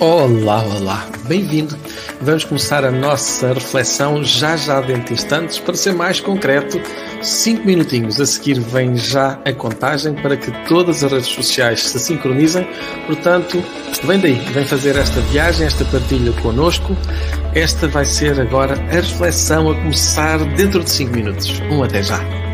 Olá, olá, bem-vindo. Vamos começar a nossa reflexão já já dentro de instantes. Para ser mais concreto, 5 minutinhos a seguir vem já a contagem para que todas as redes sociais se sincronizem. Portanto, vem daí, vem fazer esta viagem, esta partilha connosco. Esta vai ser agora a reflexão a começar dentro de 5 minutos. Um até já.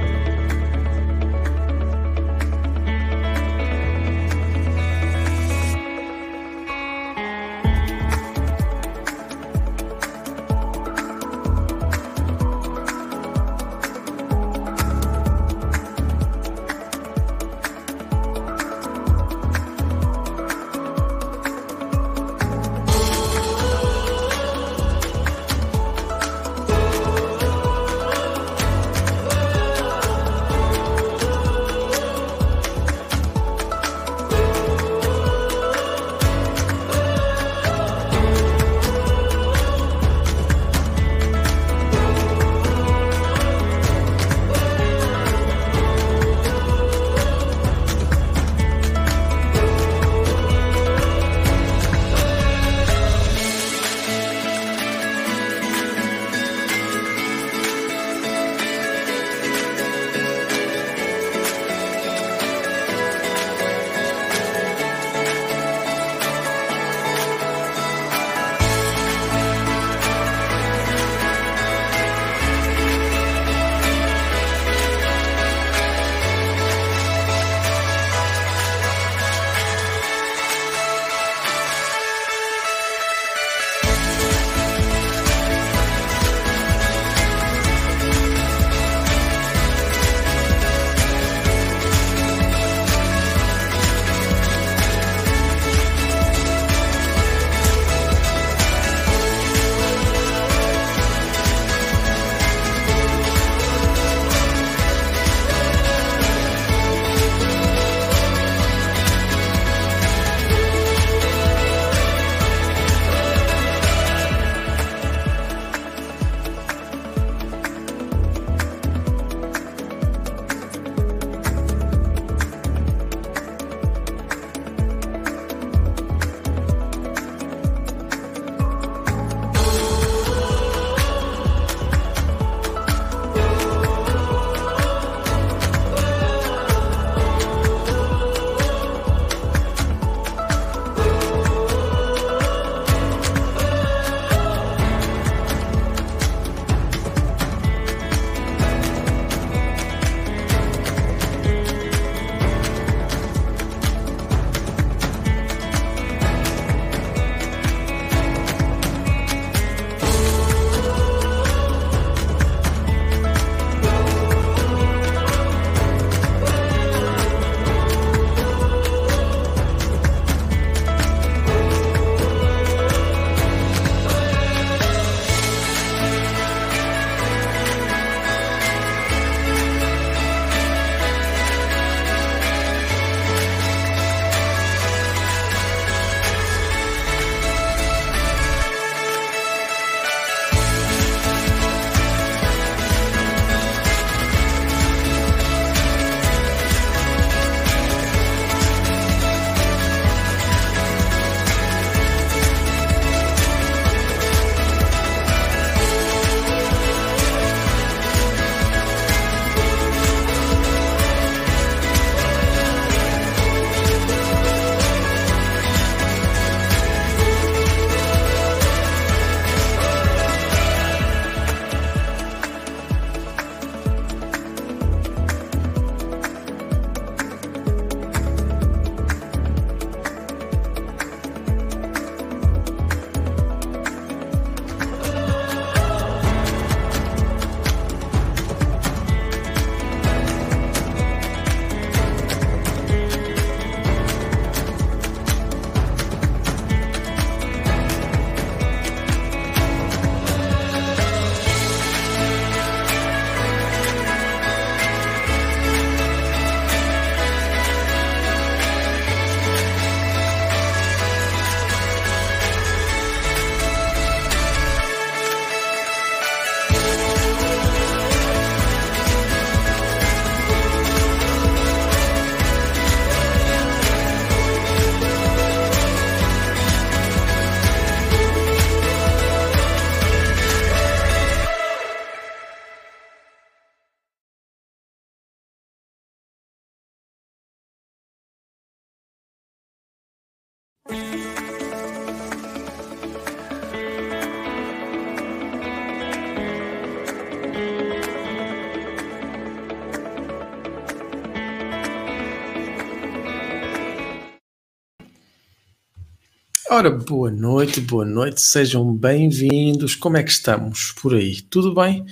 Ora, boa noite, boa noite, sejam bem-vindos. Como é que estamos por aí? Tudo bem?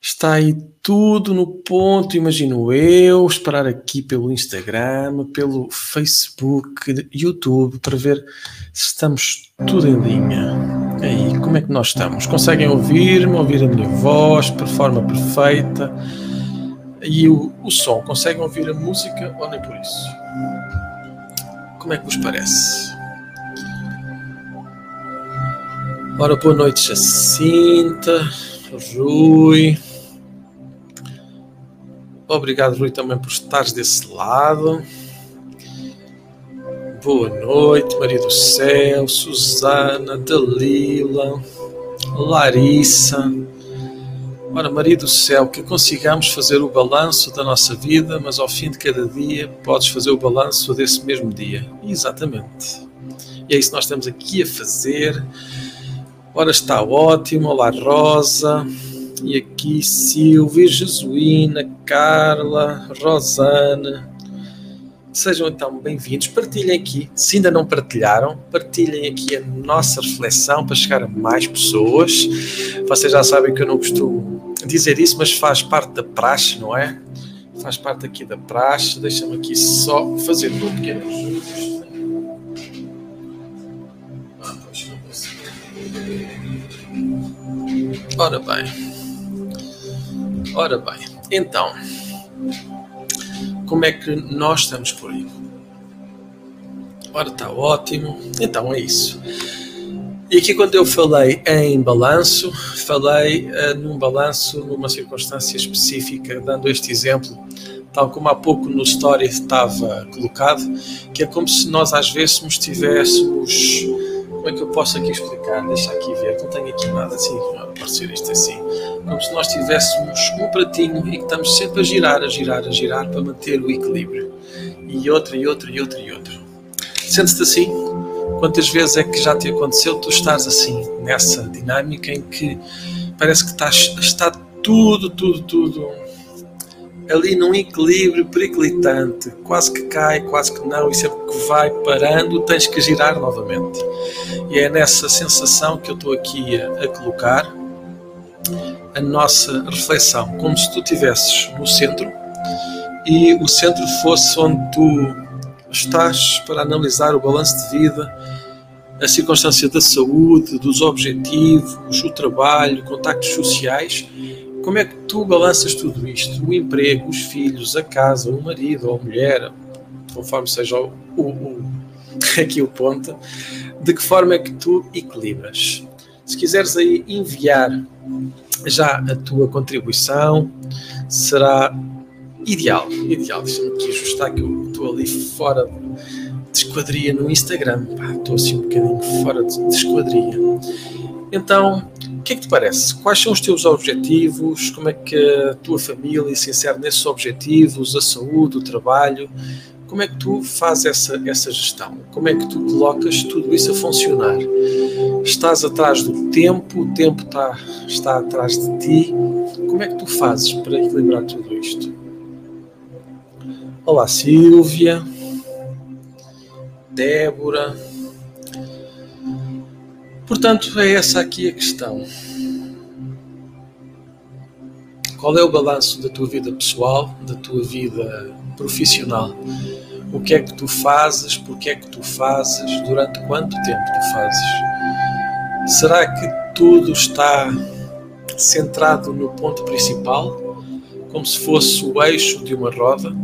Está aí tudo no ponto, imagino eu, esperar aqui pelo Instagram, pelo Facebook, YouTube, para ver se estamos tudo em linha. Aí, como é que nós estamos? Conseguem ouvir-me, ouvir a minha voz de forma perfeita? E o, o som, conseguem ouvir a música ou nem por isso? Como é que vos parece? Ora, boa noite, Jacinta, Rui. Obrigado, Rui, também por estares desse lado. Boa noite, Maria do Céu, Susana, Dalila, Larissa. Ora, Maria do Céu, que consigamos fazer o balanço da nossa vida, mas ao fim de cada dia podes fazer o balanço desse mesmo dia. Exatamente. E é isso que nós estamos aqui a fazer Ora, está ótimo. Olá, Rosa. E aqui Silvia, Jesuína, Carla, Rosana. Sejam então bem-vindos. Partilhem aqui, se ainda não partilharam, partilhem aqui a nossa reflexão para chegar a mais pessoas. Vocês já sabem que eu não costumo dizer isso, mas faz parte da praxe, não é? Faz parte aqui da praxe. Deixa-me aqui só fazer um pequeno ajuste. Ora bem. Ora bem. Então, como é que nós estamos por aí? Ora, está ótimo. Então é isso. E aqui, quando eu falei em balanço, falei uh, num balanço numa circunstância específica, dando este exemplo, tal como há pouco no story estava colocado, que é como se nós às vezes estivéssemos como é que eu posso aqui explicar? Deixa aqui ver, não tenho aqui nada assim, aparecer isto assim. Como se nós tivéssemos um pratinho e que estamos sempre a girar, a girar, a girar para manter o equilíbrio. E outro, e outro, e outro, e outro. Sentes-te assim? Quantas vezes é que já te aconteceu tu estás assim, nessa dinâmica em que parece que estás, está tudo, tudo, tudo ali num equilíbrio periclitante, quase que cai, quase que não, e sempre que vai parando, tens que girar novamente. E é nessa sensação que eu estou aqui a, a colocar a nossa reflexão, como se tu estivesses no centro e o centro fosse onde tu estás para analisar o balanço de vida, a circunstância da saúde, dos objetivos, o trabalho, contactos sociais como é que tu balanças tudo isto? O emprego, os filhos, a casa, o marido ou a mulher, conforme seja o, o, o, aqui o ponto, de que forma é que tu equilibras? Se quiseres aí enviar já a tua contribuição, será ideal. Ideal, deixa-me aqui ajustar que eu estou ali fora de esquadria no Instagram. Pá, estou assim um bocadinho fora de, de esquadria. Então, que é que te parece? Quais são os teus objetivos? Como é que a tua família se insere nesses objetivos? A saúde, o trabalho? Como é que tu fazes essa, essa gestão? Como é que tu colocas tudo isso a funcionar? Estás atrás do tempo, o tempo está, está atrás de ti. Como é que tu fazes para equilibrar tudo isto? Olá, Silvia, Débora. Portanto, é essa aqui a questão. Qual é o balanço da tua vida pessoal, da tua vida profissional? O que é que tu fazes? Por que é que tu fazes? Durante quanto tempo tu fazes? Será que tudo está centrado no ponto principal, como se fosse o eixo de uma roda?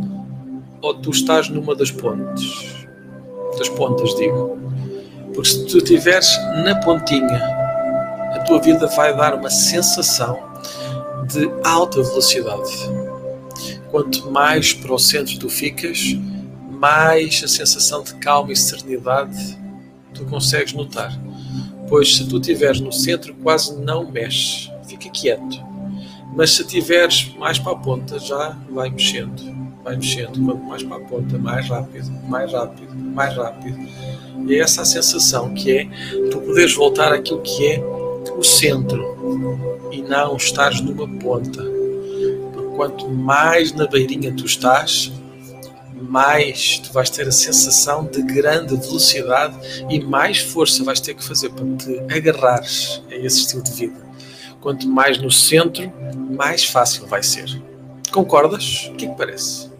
Ou tu estás numa das pontes? Das pontas, digo. Porque se tu estiveres na pontinha, a tua vida vai dar uma sensação de alta velocidade. Quanto mais para o centro tu ficas, mais a sensação de calma e serenidade tu consegues notar. Pois se tu estiveres no centro, quase não mexes, fica quieto. Mas se estiveres mais para a ponta, já vai mexendo. vai mexendo, quanto mais para a ponta, mais rápido, mais rápido, mais rápido. E é essa sensação que é tu poderes voltar àquilo que é o centro e não estares numa ponta. Porque quanto mais na beirinha tu estás, mais tu vais ter a sensação de grande velocidade e mais força vais ter que fazer para te agarrares a esse estilo de vida. Quanto mais no centro, mais fácil vai ser. Concordas? O que é que parece?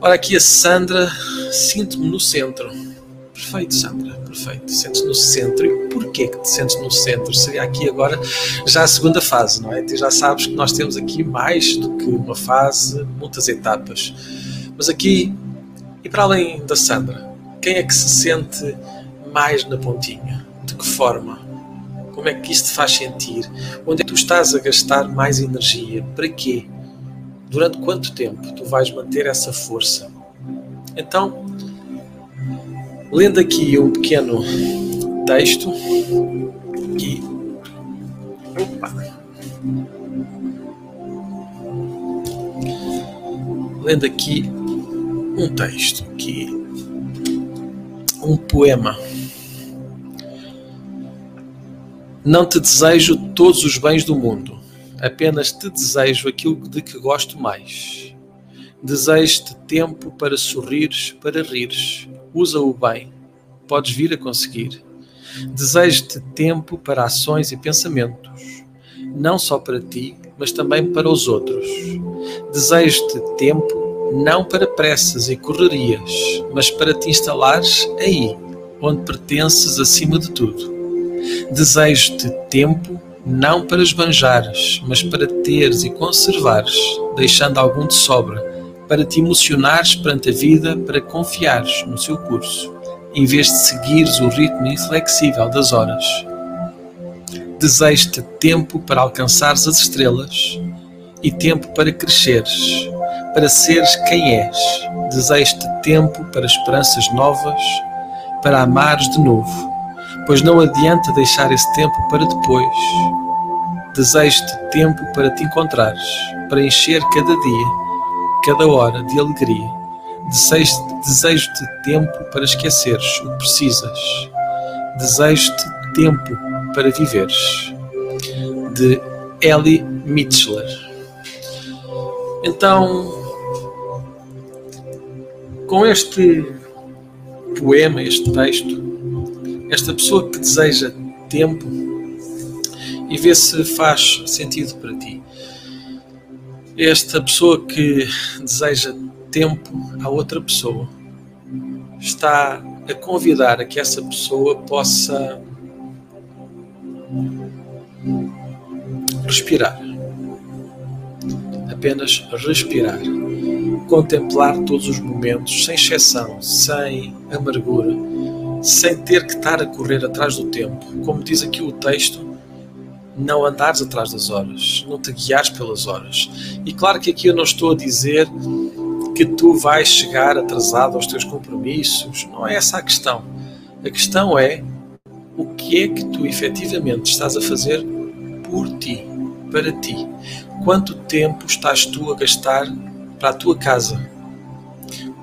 Ora, aqui a Sandra, sinto-me no centro. Perfeito, Sandra, perfeito. Sentes no centro. E porquê que te sentes no centro? Seria aqui agora já a segunda fase, não é? Tu já sabes que nós temos aqui mais do que uma fase, muitas etapas. Mas aqui, e para além da Sandra, quem é que se sente mais na pontinha? De que forma? Como é que isto te faz sentir? Onde é que tu estás a gastar mais energia? Para quê? Durante quanto tempo tu vais manter essa força? Então, lendo aqui um pequeno texto, aqui. Opa! Lendo aqui um texto aqui, um poema. Não te desejo todos os bens do mundo, apenas te desejo aquilo de que gosto mais. Desejo-te tempo para sorrires, para rires. Usa-o bem, podes vir a conseguir. Desejo-te tempo para ações e pensamentos, não só para ti, mas também para os outros. Desejo-te tempo não para pressas e correrias, mas para te instalares aí, onde pertences acima de tudo. Desejo-te tempo não para esbanjares, mas para teres e conservares, deixando algum de sobra, para te emocionares perante a vida, para confiares no seu curso, em vez de seguires o ritmo inflexível das horas. Desejo-te tempo para alcançares as estrelas e tempo para cresceres, para seres quem és. Desejo-te tempo para esperanças novas, para amares de novo, pois não adianta deixar esse tempo para depois. Desejo-te tempo para te encontrares, para encher cada dia, cada hora de alegria. Desejo-te tempo para esqueceres o que precisas. Desejo-te tempo para viveres. De Ellie Mitchell. Então, com este poema, este texto, esta pessoa que deseja tempo e vê se faz sentido para ti. Esta pessoa que deseja tempo a outra pessoa está a convidar a que essa pessoa possa respirar apenas respirar, contemplar todos os momentos, sem exceção, sem amargura, sem ter que estar a correr atrás do tempo. Como diz aqui o texto, não andares atrás das horas, não te guiares pelas horas. E claro que aqui eu não estou a dizer que tu vais chegar atrasado aos teus compromissos, não é essa a questão. A questão é o que é que tu efetivamente estás a fazer por ti, para ti. Quanto tempo estás tu a gastar para a tua casa?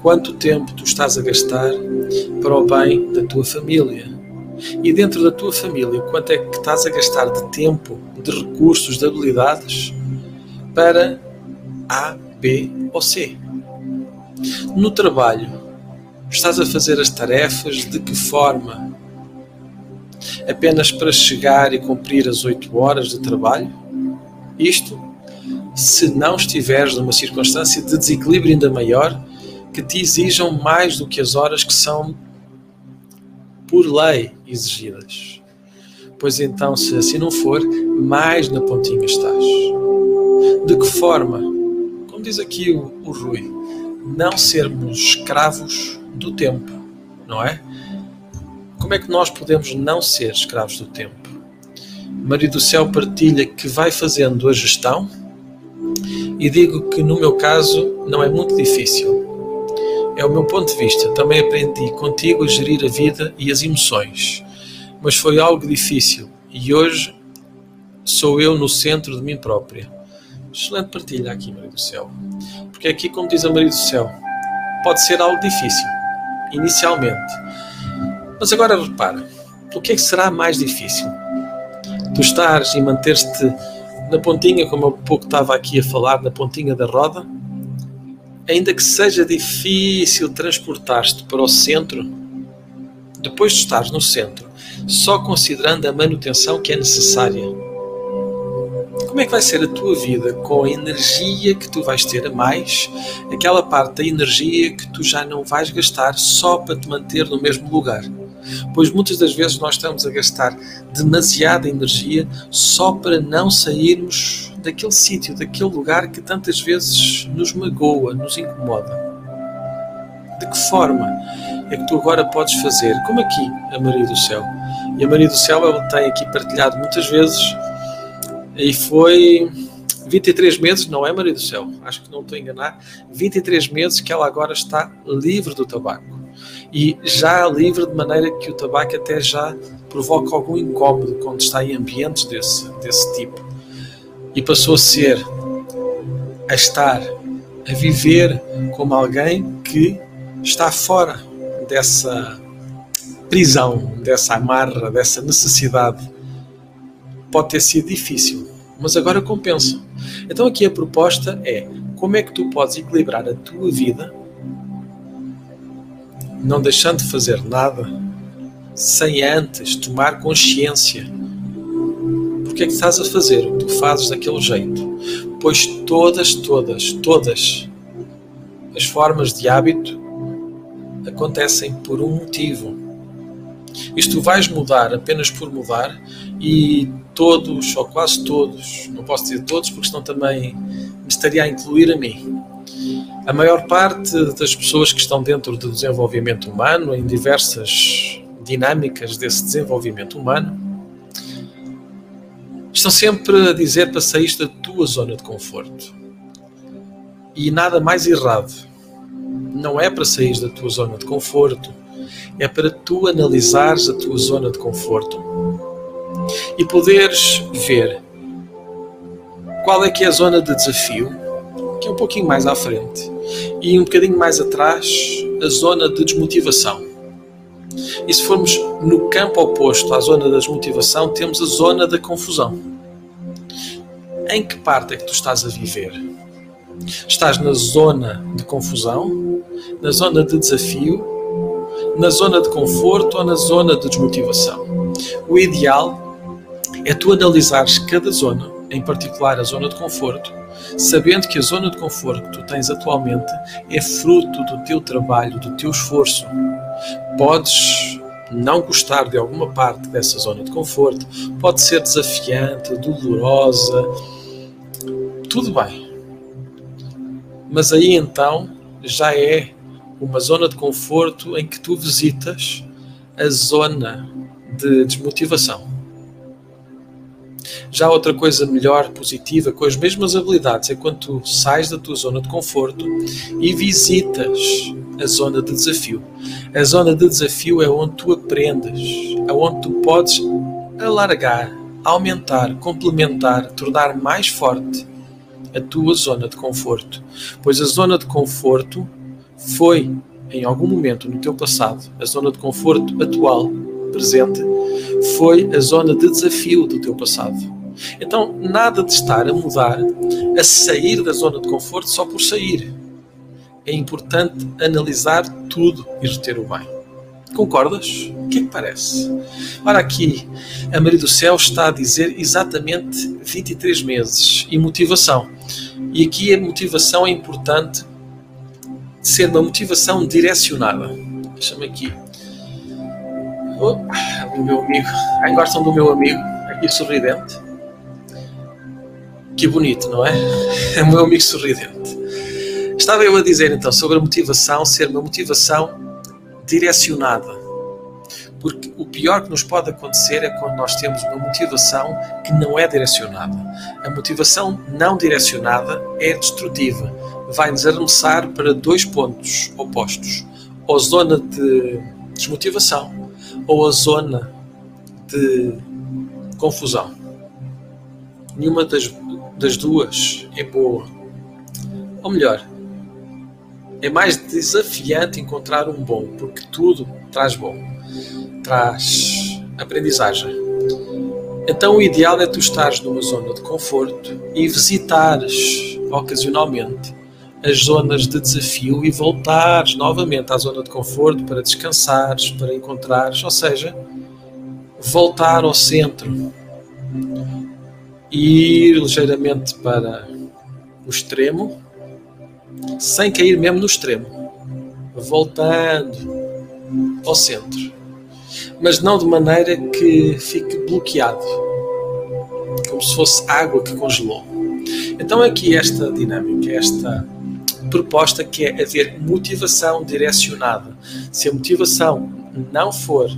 Quanto tempo tu estás a gastar para o bem da tua família? E dentro da tua família, quanto é que estás a gastar de tempo, de recursos, de habilidades para A, B ou C? No trabalho, estás a fazer as tarefas de que forma? Apenas para chegar e cumprir as oito horas de trabalho? Isto se não estiveres numa circunstância de desequilíbrio ainda maior que te exijam mais do que as horas que são por lei exigidas. Pois então, se assim não for, mais na pontinha estás. De que forma? Como diz aqui o, o Rui, não sermos escravos do tempo, não é? Como é que nós podemos não ser escravos do tempo? Maria do Céu partilha que vai fazendo a gestão e digo que no meu caso não é muito difícil. É o meu ponto de vista. Também aprendi contigo a gerir a vida e as emoções, mas foi algo difícil e hoje sou eu no centro de mim própria. Excelente partilha aqui, Maria do Céu. Porque aqui, como diz a Maria do Céu, pode ser algo difícil, inicialmente. Mas agora repara, o que é que será mais difícil? Tu estares e manter-te na pontinha, como eu pouco estava aqui a falar, na pontinha da roda, ainda que seja difícil transportar-te para o centro, depois de estares no centro, só considerando a manutenção que é necessária. Como é que vai ser a tua vida com a energia que tu vais ter a mais, aquela parte da energia que tu já não vais gastar só para te manter no mesmo lugar? Pois muitas das vezes nós estamos a gastar demasiada energia só para não sairmos daquele sítio, daquele lugar que tantas vezes nos magoa, nos incomoda. De que forma é que tu agora podes fazer, como aqui a Maria do Céu? E a Maria do Céu ela tem aqui partilhado muitas vezes e foi 23 meses, não é Maria do Céu? Acho que não estou a enganar. 23 meses que ela agora está livre do tabaco e já livre de maneira que o tabaco até já provoca algum incómodo quando está em ambientes desse, desse tipo. E passou a ser, a estar, a viver como alguém que está fora dessa prisão, dessa amarra, dessa necessidade. Pode ter sido difícil, mas agora compensa. Então aqui a proposta é como é que tu podes equilibrar a tua vida não deixando de fazer nada, sem antes tomar consciência. Porque é que estás a fazer o que tu fazes daquele jeito? Pois todas, todas, todas as formas de hábito acontecem por um motivo. Isto vais mudar apenas por mudar e todos, ou quase todos, não posso dizer todos porque senão também me estaria a incluir a mim, a maior parte das pessoas que estão dentro do desenvolvimento humano, em diversas dinâmicas desse desenvolvimento humano, estão sempre a dizer para sair da tua zona de conforto. E nada mais errado. Não é para sair da tua zona de conforto, é para tu analisares a tua zona de conforto e poderes ver qual é que é a zona de desafio, que é um pouquinho mais à frente, e um bocadinho mais atrás a zona de desmotivação. E se formos no campo oposto à zona da desmotivação, temos a zona da confusão. Em que parte é que tu estás a viver? Estás na zona de confusão, na zona de desafio, na zona de conforto ou na zona de desmotivação? O ideal é tu analisares cada zona, em particular a zona de conforto, sabendo que a zona de conforto que tu tens atualmente é fruto do teu trabalho, do teu esforço. Podes não gostar de alguma parte dessa zona de conforto, pode ser desafiante, dolorosa, tudo bem. Mas aí então já é uma zona de conforto em que tu visitas a zona de desmotivação. Já outra coisa melhor, positiva, com as mesmas habilidades, é quando tu sais da tua zona de conforto e visitas a zona de desafio. A zona de desafio é onde tu aprendes, é onde tu podes alargar, aumentar, complementar, tornar mais forte a tua zona de conforto. Pois a zona de conforto foi, em algum momento no teu passado, a zona de conforto atual, presente, foi a zona de desafio do teu passado. Então, nada de estar a mudar, a sair da zona de conforto só por sair. É importante analisar tudo e reter o bem. Concordas? O que é que parece? Ora, aqui a Maria do Céu está a dizer exatamente 23 meses e motivação. E aqui a motivação é importante ser uma motivação direcionada. Deixa-me aqui. O meu amigo. Aí gostam do meu amigo, aqui sorridente. Que bonito, não é? É o meu amigo sorridente. Estava eu a dizer então sobre a motivação ser uma motivação direcionada. Porque o pior que nos pode acontecer é quando nós temos uma motivação que não é direcionada. A motivação não direcionada é destrutiva. Vai-nos arremessar para dois pontos opostos: ou zona de desmotivação ou a zona de confusão. Nenhuma das das duas é boa. Ou melhor, é mais desafiante encontrar um bom, porque tudo traz bom, traz aprendizagem. Então o ideal é tu estares numa zona de conforto e visitares ocasionalmente as zonas de desafio e voltares novamente à zona de conforto para descansares, para encontrares, ou seja, voltar ao centro e ir ligeiramente para o extremo, sem cair mesmo no extremo, voltando ao centro, mas não de maneira que fique bloqueado, como se fosse água que congelou. Então, aqui esta dinâmica, esta proposta que é haver motivação direcionada. Se a motivação não for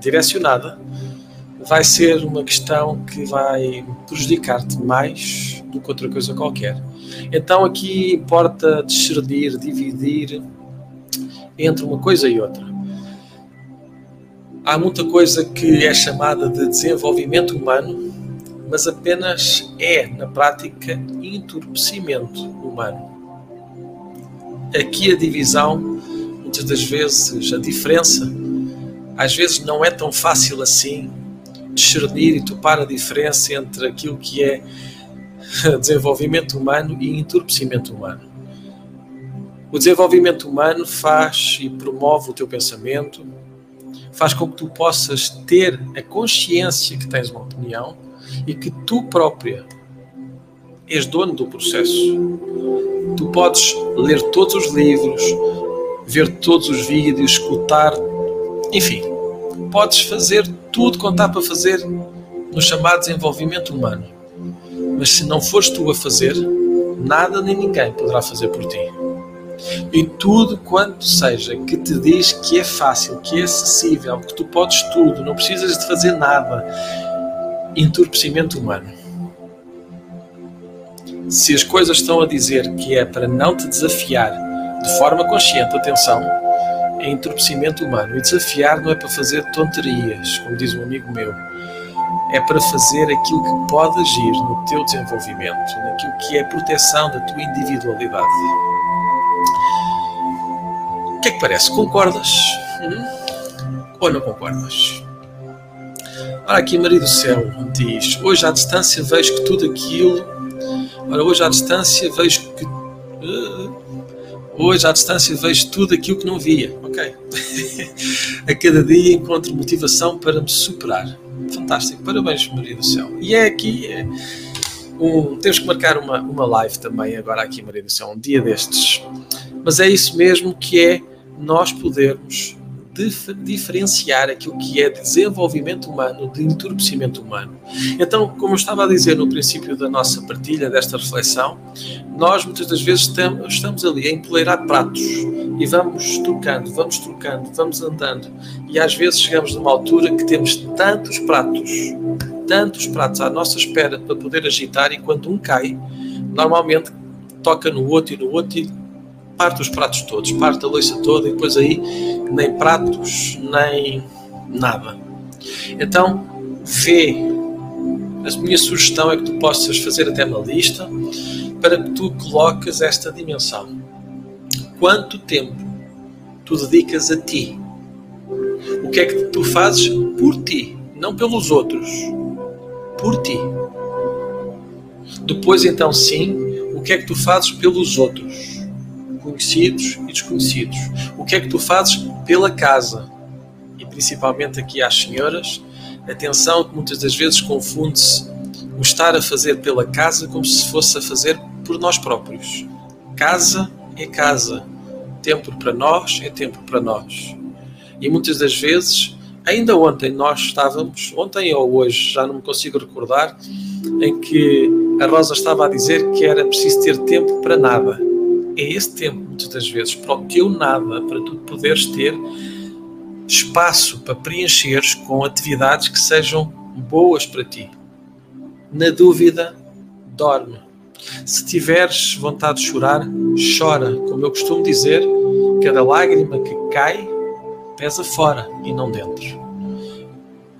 direcionada, vai ser uma questão que vai prejudicar-te mais do que outra coisa qualquer. Então aqui importa discernir, dividir entre uma coisa e outra. Há muita coisa que é chamada de desenvolvimento humano, mas apenas é, na prática, entorpecimento humano. Aqui a divisão, muitas das vezes, a diferença, às vezes não é tão fácil assim discernir e topar a diferença entre aquilo que é desenvolvimento humano e entorpecimento humano. O desenvolvimento humano faz e promove o teu pensamento, faz com que tu possas ter a consciência que tens uma opinião e que tu própria és dono do processo. Tu podes ler todos os livros, ver todos os vídeos, escutar, enfim, podes fazer tudo quanto há para fazer no chamado desenvolvimento humano. Mas se não fores tu a fazer, nada nem ninguém poderá fazer por ti. E tudo quanto seja que te diz que é fácil, que é acessível, que tu podes tudo, não precisas de fazer nada, entorpecimento humano. Se as coisas estão a dizer que é para não te desafiar de forma consciente, atenção, é entorpecimento humano. E desafiar não é para fazer tonterias, como diz um amigo meu. É para fazer aquilo que pode agir no teu desenvolvimento, naquilo que é proteção da tua individualidade. O que é que parece? Concordas? Hum? Ou não concordas? Ora, aqui Maria do Céu diz: Hoje à distância vejo que tudo aquilo. Ora, hoje à distância vejo que. Hoje, à distância, vejo tudo aquilo que não via. Ok? a cada dia encontro motivação para me superar. Fantástico. Parabéns, Maria do Céu. E é aqui. É um, temos que marcar uma, uma live também, agora aqui, Maria do Céu, um dia destes. Mas é isso mesmo que é nós podermos dif diferenciar aquilo que é desenvolvimento humano de entorpecimento humano. Então, como eu estava a dizer no princípio da nossa partilha, desta reflexão, nós muitas das vezes estamos ali a empoleirar pratos e vamos trocando, vamos trocando, vamos andando e às vezes chegamos numa altura que temos tantos pratos, tantos pratos à nossa espera para poder agitar e quando um cai, normalmente toca no outro e no outro e parte os pratos todos, parte a louça toda e depois aí nem pratos, nem nada. Então, vê. A minha sugestão é que tu possas fazer até uma lista para que tu coloques esta dimensão. Quanto tempo tu dedicas a ti? O que é que tu fazes por ti, não pelos outros? Por ti. Depois, então, sim, o que é que tu fazes pelos outros? Conhecidos e desconhecidos. O que é que tu fazes pela casa? E principalmente aqui às senhoras, atenção que muitas das vezes confunde-se o estar a fazer pela casa como se fosse a fazer por nós próprios. Casa é casa. Tempo para nós é tempo para nós. E muitas das vezes, ainda ontem nós estávamos, ontem ou hoje, já não me consigo recordar, em que a Rosa estava a dizer que era preciso ter tempo para nada é esse tempo, muitas das vezes, para o teu nada, para tu poderes ter espaço para preencheres com atividades que sejam boas para ti. Na dúvida, dorme. Se tiveres vontade de chorar, chora. Como eu costumo dizer, cada lágrima que cai pesa fora e não dentro.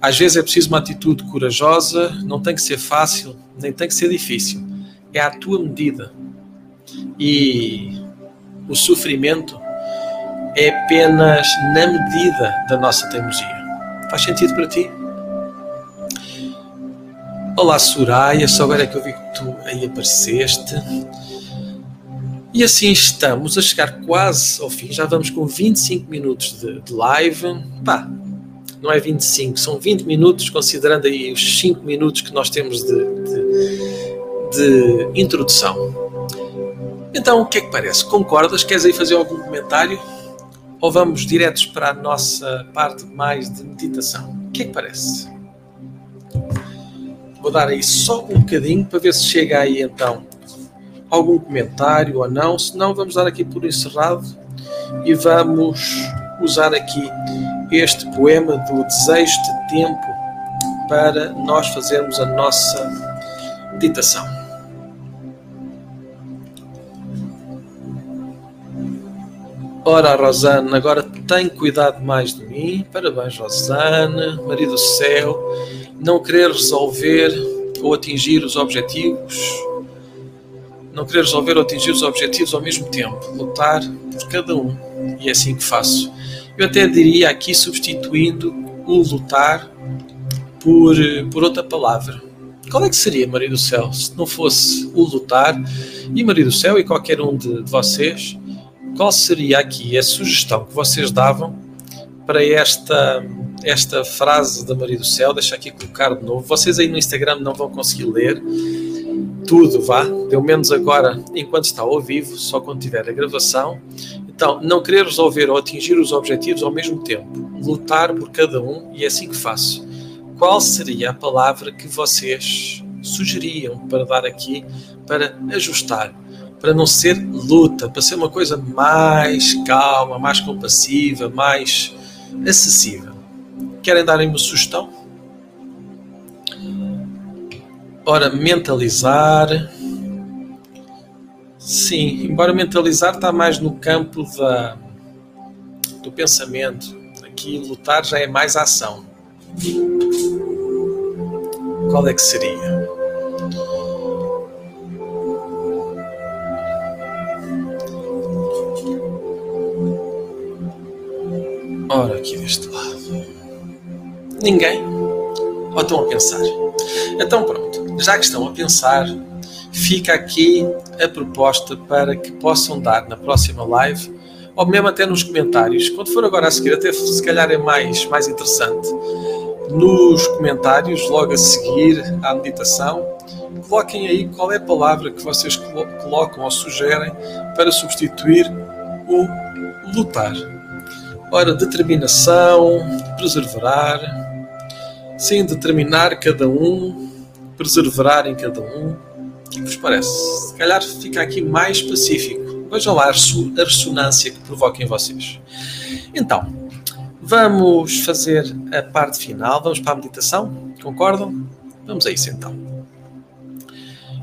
Às vezes é preciso uma atitude corajosa, não tem que ser fácil, nem tem que ser difícil. é à tua medida. E o sofrimento é apenas na medida da nossa teimosia. Faz sentido para ti? Olá, Soraya, só agora é que eu vi que tu aí apareceste. E assim estamos a chegar quase ao fim. Já vamos com 25 minutos de, de live. Pá, não é 25, são 20 minutos, considerando aí os 5 minutos que nós temos de, de, de introdução. Então, o que é que parece? Concordas? Queres aí fazer algum comentário? Ou vamos diretos para a nossa parte mais de meditação? O que é que parece? Vou dar aí só um bocadinho para ver se chega aí então algum comentário ou não. Se não, vamos dar aqui por encerrado e vamos usar aqui este poema do Desejo de Tempo para nós fazermos a nossa meditação. Ora, Rosana, agora tem cuidado mais de mim. Parabéns, Rosana, Maria do Céu. Não querer resolver ou atingir os objetivos. Não querer resolver ou atingir os objetivos ao mesmo tempo. Lutar por cada um. E é assim que faço. Eu até diria aqui substituindo o lutar por, por outra palavra. Qual é que seria, Maria do Céu, se não fosse o lutar? E Maria do Céu e qualquer um de, de vocês, qual seria aqui a sugestão que vocês davam para esta, esta frase da Maria do Céu? Deixa aqui colocar de novo. Vocês aí no Instagram não vão conseguir ler tudo, vá, pelo menos agora, enquanto está ao vivo, só quando tiver a gravação. Então, não querer resolver ou atingir os objetivos ao mesmo tempo, lutar por cada um e é assim que faço. Qual seria a palavra que vocês sugeriam para dar aqui para ajustar? Para não ser luta, para ser uma coisa mais calma, mais compassiva, mais acessível. Querem dar uma sugestão? Ora, mentalizar. Sim, embora mentalizar está mais no campo da, do pensamento. Aqui lutar já é mais ação. Qual é que seria? Ora, aqui deste lado. Ninguém? Ou estão a pensar? Então pronto, já que estão a pensar, fica aqui a proposta para que possam dar na próxima live, ou mesmo até nos comentários, quando for agora a seguir, até se calhar é mais, mais interessante, nos comentários, logo a seguir à meditação, coloquem aí qual é a palavra que vocês colocam ou sugerem para substituir o lutar. Ora, determinação, preservar, sem determinar cada um, perseverar em cada um. O que vos parece? Se calhar fica aqui mais pacífico. Vejam lá a ressonância que provoca em vocês. Então, vamos fazer a parte final. Vamos para a meditação? Concordam? Vamos a isso então.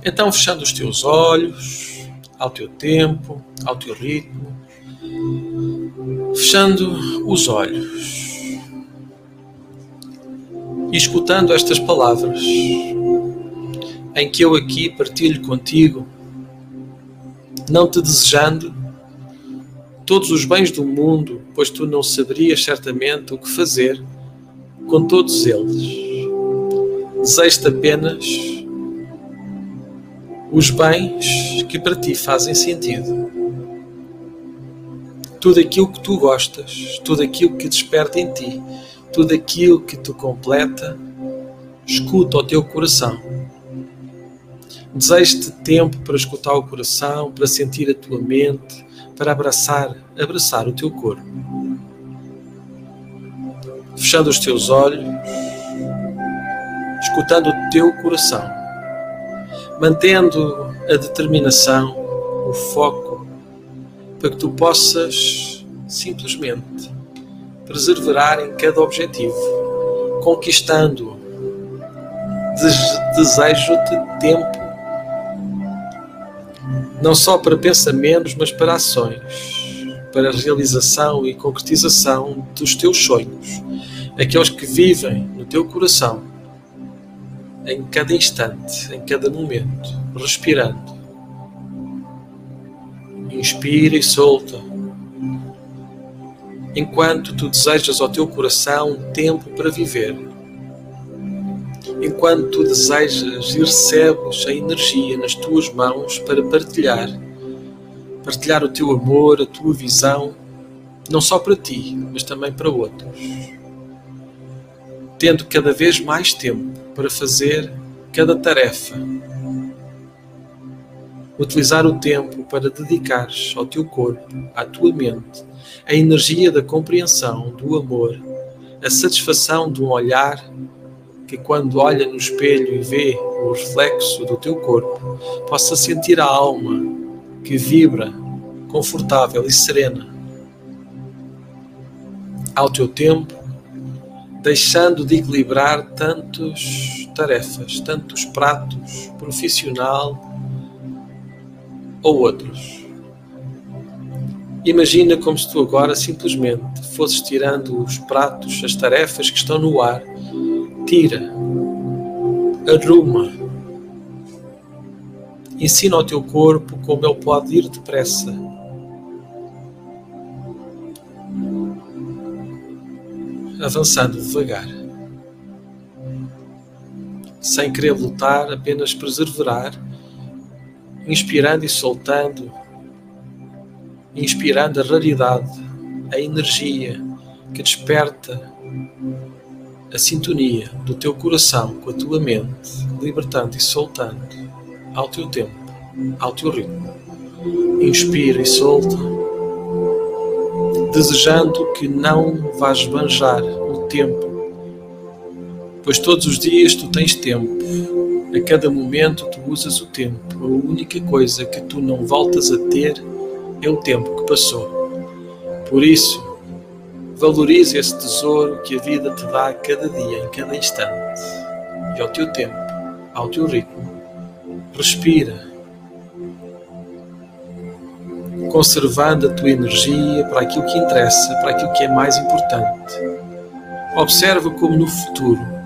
Então, fechando os teus olhos, ao teu tempo, ao teu ritmo, fechando os olhos e escutando estas palavras, em que eu aqui partilho contigo, não te desejando todos os bens do mundo, pois tu não saberias certamente o que fazer com todos eles. Desejo-te apenas os bens que para ti fazem sentido. Tudo aquilo que tu gostas, tudo aquilo que desperta em ti, tudo aquilo que te completa, escuta o teu coração. Desejo-te tempo para escutar o coração, para sentir a tua mente, para abraçar, abraçar o teu corpo. Fechando os teus olhos, escutando o teu coração, mantendo a determinação, o foco, para que tu possas simplesmente perseverar em cada objetivo, conquistando. Desejo-te tempo, não só para pensamentos, mas para ações, para a realização e concretização dos teus sonhos, aqueles que vivem no teu coração, em cada instante, em cada momento. respirando. Inspira e solta. Enquanto tu desejas ao teu coração tempo para viver. Enquanto tu desejas e recebes a energia nas tuas mãos para partilhar. Partilhar o teu amor, a tua visão, não só para ti, mas também para outros. Tendo cada vez mais tempo para fazer cada tarefa utilizar o tempo para dedicares ao teu corpo, à tua mente, a energia da compreensão, do amor, a satisfação de um olhar que, quando olha no espelho e vê o reflexo do teu corpo, possa sentir a alma que vibra, confortável e serena. Ao teu tempo, deixando de equilibrar tantas tarefas, tantos pratos, profissional, ou outros. Imagina como se tu agora simplesmente fosses tirando os pratos, as tarefas que estão no ar. Tira, arruma, ensina ao teu corpo como ele pode ir depressa. Avançando devagar, sem querer lutar, apenas perseverar inspirando e soltando, inspirando a raridade, a energia que desperta a sintonia do teu coração com a tua mente, libertando e soltando ao teu tempo, ao teu ritmo. Inspira e solta, desejando que não vás banjar o tempo, pois todos os dias tu tens tempo a cada momento tu usas o tempo. A única coisa que tu não voltas a ter é o tempo que passou. Por isso, valorize esse tesouro que a vida te dá a cada dia, em cada instante. E ao teu tempo, ao teu ritmo. Respira. Conservando a tua energia para aquilo que interessa, para aquilo que é mais importante. Observa como no futuro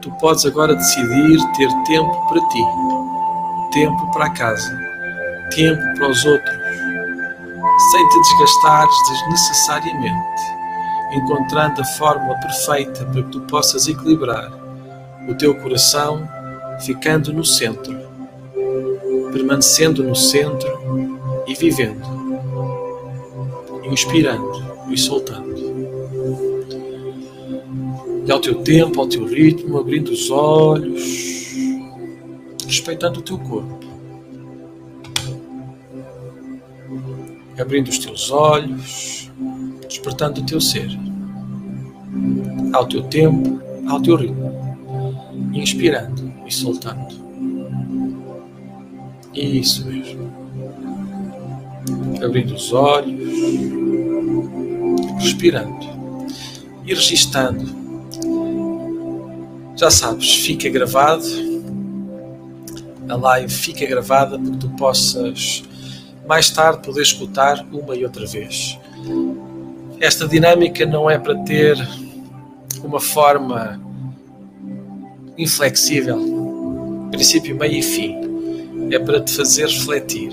tu podes agora decidir ter tempo para ti, tempo para a casa, tempo para os outros, sem te desgastares desnecessariamente, encontrando a fórmula perfeita para que tu possas equilibrar o teu coração ficando no centro, permanecendo no centro e vivendo, inspirando e soltando e ao teu tempo, ao teu ritmo, abrindo os olhos, respeitando o teu corpo. Abrindo os teus olhos, despertando o teu ser. Ao teu tempo, ao teu ritmo. Inspirando e soltando. Isso mesmo. Abrindo os olhos, respirando e registando já sabes, fica gravado. A live fica gravada para que tu possas mais tarde poder escutar uma e outra vez. Esta dinâmica não é para ter uma forma inflexível, princípio, meio e fim. É para te fazer refletir.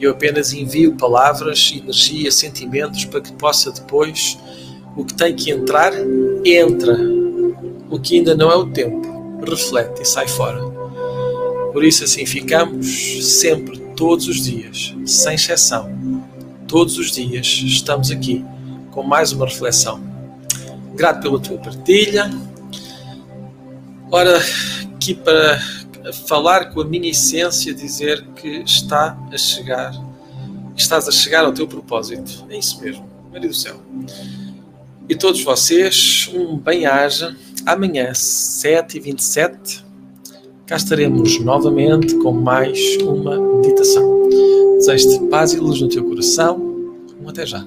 Eu apenas envio palavras, energia, sentimentos para que possa depois o que tem que entrar, entra o que ainda não é o tempo, reflete e sai fora. Por isso, assim ficamos sempre, todos os dias, sem exceção. Todos os dias estamos aqui com mais uma reflexão. Grato pela tua partilha. Ora, aqui para falar com a minha essência, dizer que está a chegar, estás a chegar ao teu propósito. É isso mesmo, Maria do Céu. E todos vocês, um bem-aja amanhã, 7h27, cá estaremos novamente com mais uma meditação. Desejo-te paz e luz no teu coração. Um até já.